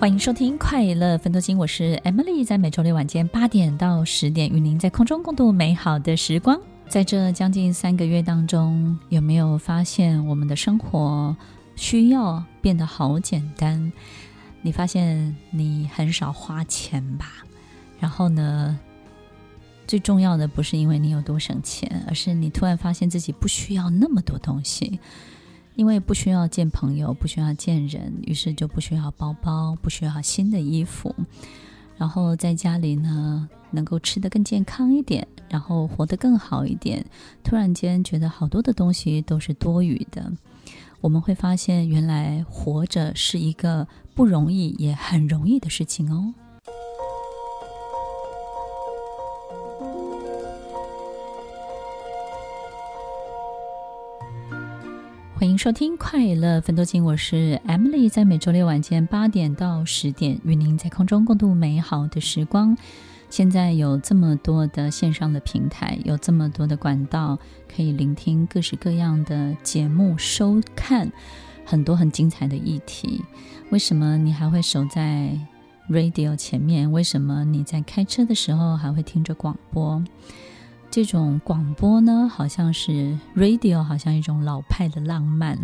欢迎收听《快乐分多金》，我是 Emily，在每周六晚间八点到十点，与您在空中共度美好的时光。在这将近三个月当中，有没有发现我们的生活需要变得好简单？你发现你很少花钱吧？然后呢，最重要的不是因为你有多省钱，而是你突然发现自己不需要那么多东西。因为不需要见朋友，不需要见人，于是就不需要包包，不需要新的衣服，然后在家里呢，能够吃得更健康一点，然后活得更好一点。突然间觉得好多的东西都是多余的。我们会发现，原来活着是一个不容易也很容易的事情哦。收听《快乐奋斗金》，我是 Emily，在每周六晚间八点到十点，与您在空中共度美好的时光。现在有这么多的线上的平台，有这么多的管道，可以聆听各式各样的节目，收看很多很精彩的议题。为什么你还会守在 radio 前面？为什么你在开车的时候还会听着广播？这种广播呢，好像是 radio，好像一种老派的浪漫。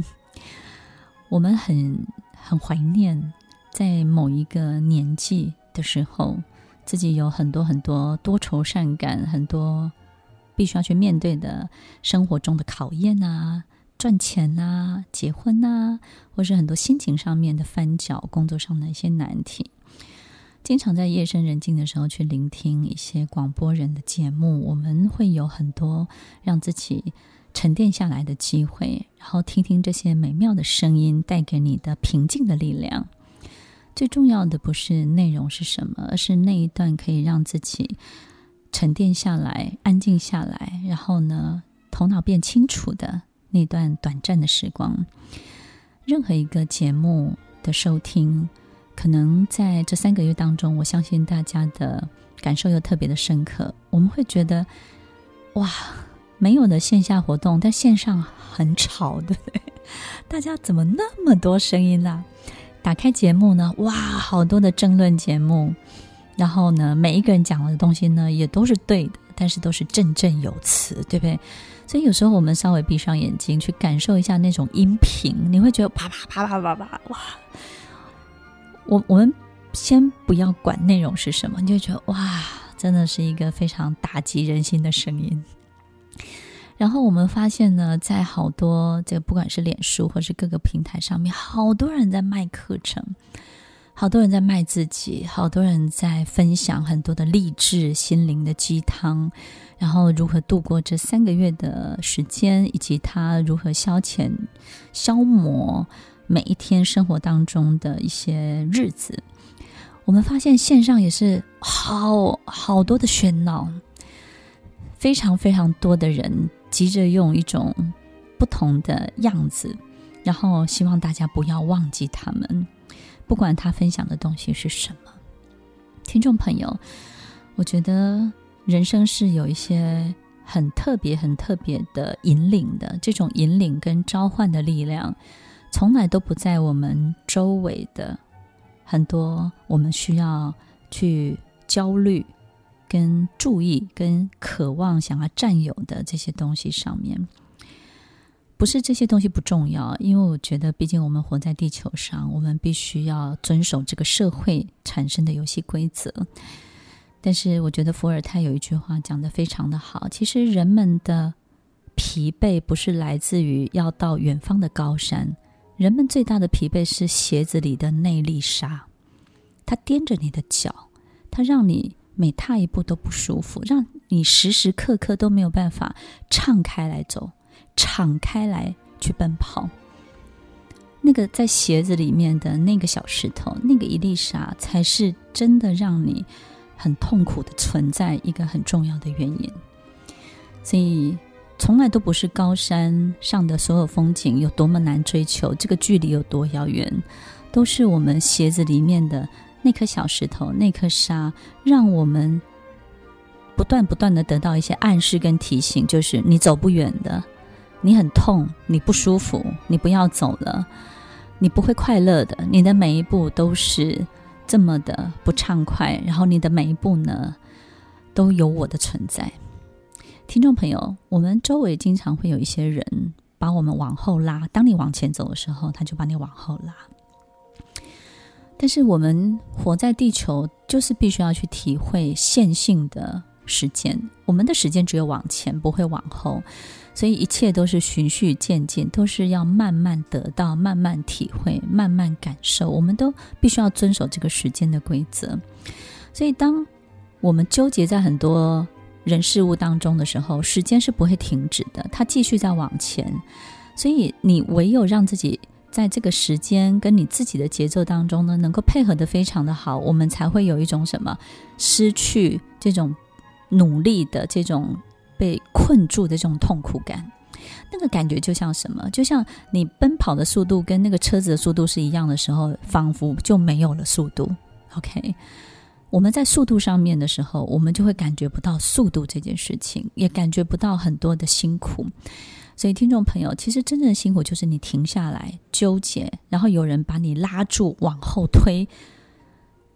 我们很很怀念，在某一个年纪的时候，自己有很多很多多愁善感，很多必须要去面对的生活中的考验啊，赚钱啊，结婚啊，或是很多心情上面的翻搅，工作上的一些难题。经常在夜深人静的时候去聆听一些广播人的节目，我们会有很多让自己沉淀下来的机会，然后听听这些美妙的声音带给你的平静的力量。最重要的不是内容是什么，而是那一段可以让自己沉淀下来、安静下来，然后呢，头脑变清楚的那段短暂的时光。任何一个节目的收听。可能在这三个月当中，我相信大家的感受又特别的深刻。我们会觉得，哇，没有的线下活动，但线上很吵，对不对？大家怎么那么多声音啦？打开节目呢，哇，好多的争论节目，然后呢，每一个人讲的东西呢，也都是对的，但是都是振振有词，对不对？所以有时候我们稍微闭上眼睛去感受一下那种音频，你会觉得啪啪啪啪啪啪，哇！我我们先不要管内容是什么，你就觉得哇，真的是一个非常打击人心的声音。然后我们发现呢，在好多这个不管是脸书或是各个平台上面，好多人在卖课程，好多人在卖自己，好多人在分享很多的励志心灵的鸡汤，然后如何度过这三个月的时间，以及他如何消遣消磨。每一天生活当中的一些日子，我们发现线上也是好好多的喧闹，非常非常多的人急着用一种不同的样子，然后希望大家不要忘记他们，不管他分享的东西是什么。听众朋友，我觉得人生是有一些很特别、很特别的引领的，这种引领跟召唤的力量。从来都不在我们周围的很多我们需要去焦虑、跟注意、跟渴望想要占有的这些东西上面。不是这些东西不重要，因为我觉得，毕竟我们活在地球上，我们必须要遵守这个社会产生的游戏规则。但是，我觉得伏尔泰有一句话讲得非常的好，其实人们的疲惫不是来自于要到远方的高山。人们最大的疲惫是鞋子里的内力沙，它踮着你的脚，它让你每踏一步都不舒服，让你时时刻刻都没有办法敞开来走，敞开来去奔跑。那个在鞋子里面的那个小石头，那个一粒沙，才是真的让你很痛苦的存在一个很重要的原因。所以，从来都不是高山上的所有风景有多么难追求，这个距离有多遥远，都是我们鞋子里面的那颗小石头，那颗沙，让我们不断不断的得到一些暗示跟提醒，就是你走不远的，你很痛，你不舒服，你不要走了。你不会快乐的，你的每一步都是这么的不畅快，然后你的每一步呢，都有我的存在。听众朋友，我们周围经常会有一些人把我们往后拉，当你往前走的时候，他就把你往后拉。但是我们活在地球，就是必须要去体会线性的时间，我们的时间只有往前，不会往后。所以一切都是循序渐进，都是要慢慢得到、慢慢体会、慢慢感受。我们都必须要遵守这个时间的规则。所以，当我们纠结在很多人事物当中的时候，时间是不会停止的，它继续在往前。所以，你唯有让自己在这个时间跟你自己的节奏当中呢，能够配合得非常的好，我们才会有一种什么失去这种努力的这种。被困住的这种痛苦感，那个感觉就像什么？就像你奔跑的速度跟那个车子的速度是一样的时候，仿佛就没有了速度。OK，我们在速度上面的时候，我们就会感觉不到速度这件事情，也感觉不到很多的辛苦。所以，听众朋友，其实真正的辛苦就是你停下来纠结，然后有人把你拉住往后推。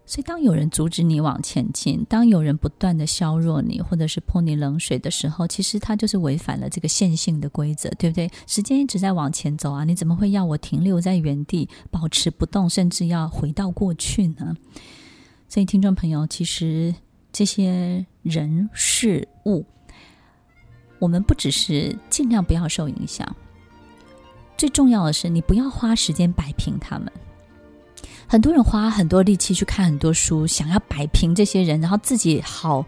所以，当有人阻止你往前进，当有人不断的削弱你，或者是泼你冷水的时候，其实他就是违反了这个线性的规则，对不对？时间一直在往前走啊，你怎么会要我停留在原地，保持不动，甚至要回到过去呢？所以，听众朋友，其实这些人事物，我们不只是尽量不要受影响，最重要的是，你不要花时间摆平他们。很多人花很多力气去看很多书，想要摆平这些人，然后自己好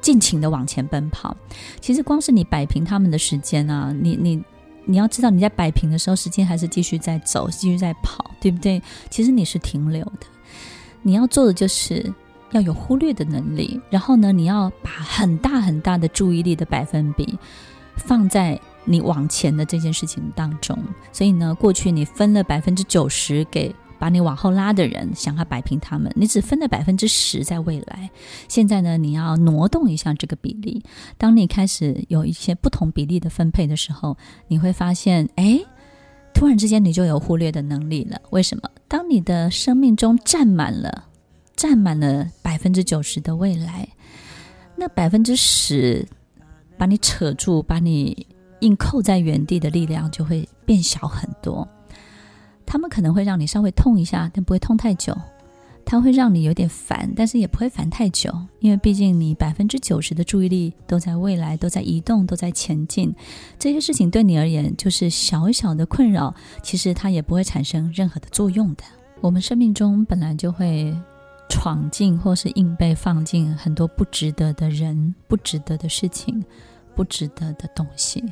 尽情的往前奔跑。其实光是你摆平他们的时间啊，你你你要知道你在摆平的时候，时间还是继续在走，继续在跑，对不对？其实你是停留的。你要做的就是要有忽略的能力，然后呢，你要把很大很大的注意力的百分比放在你往前的这件事情当中。所以呢，过去你分了百分之九十给。把你往后拉的人，想要摆平他们，你只分了百分之十在未来。现在呢，你要挪动一下这个比例。当你开始有一些不同比例的分配的时候，你会发现，哎，突然之间你就有忽略的能力了。为什么？当你的生命中占满了，占满了百分之九十的未来，那百分之十把你扯住，把你硬扣在原地的力量就会变小很多。他们可能会让你稍微痛一下，但不会痛太久。它会让你有点烦，但是也不会烦太久，因为毕竟你百分之九十的注意力都在未来，都在移动，都在前进。这些事情对你而言就是小小的困扰，其实它也不会产生任何的作用的。我们生命中本来就会闯进或是硬被放进很多不值得的人、不值得的事情、不值得的东西。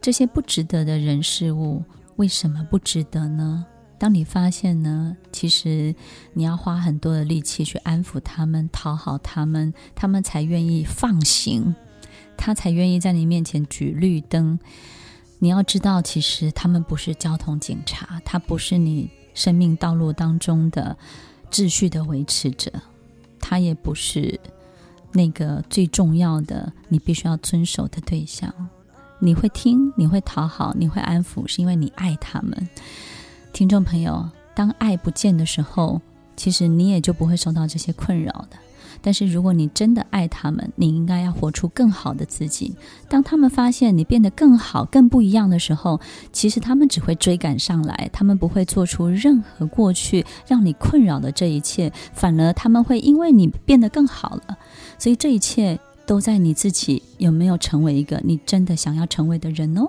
这些不值得的人事物。为什么不值得呢？当你发现呢，其实你要花很多的力气去安抚他们、讨好他们，他们才愿意放行，他才愿意在你面前举绿灯。你要知道，其实他们不是交通警察，他不是你生命道路当中的秩序的维持者，他也不是那个最重要的你必须要遵守的对象。你会听，你会讨好，你会安抚，是因为你爱他们。听众朋友，当爱不见的时候，其实你也就不会受到这些困扰的。但是如果你真的爱他们，你应该要活出更好的自己。当他们发现你变得更好、更不一样的时候，其实他们只会追赶上来，他们不会做出任何过去让你困扰的这一切，反而他们会因为你变得更好了。所以这一切。都在你自己有没有成为一个你真的想要成为的人哦？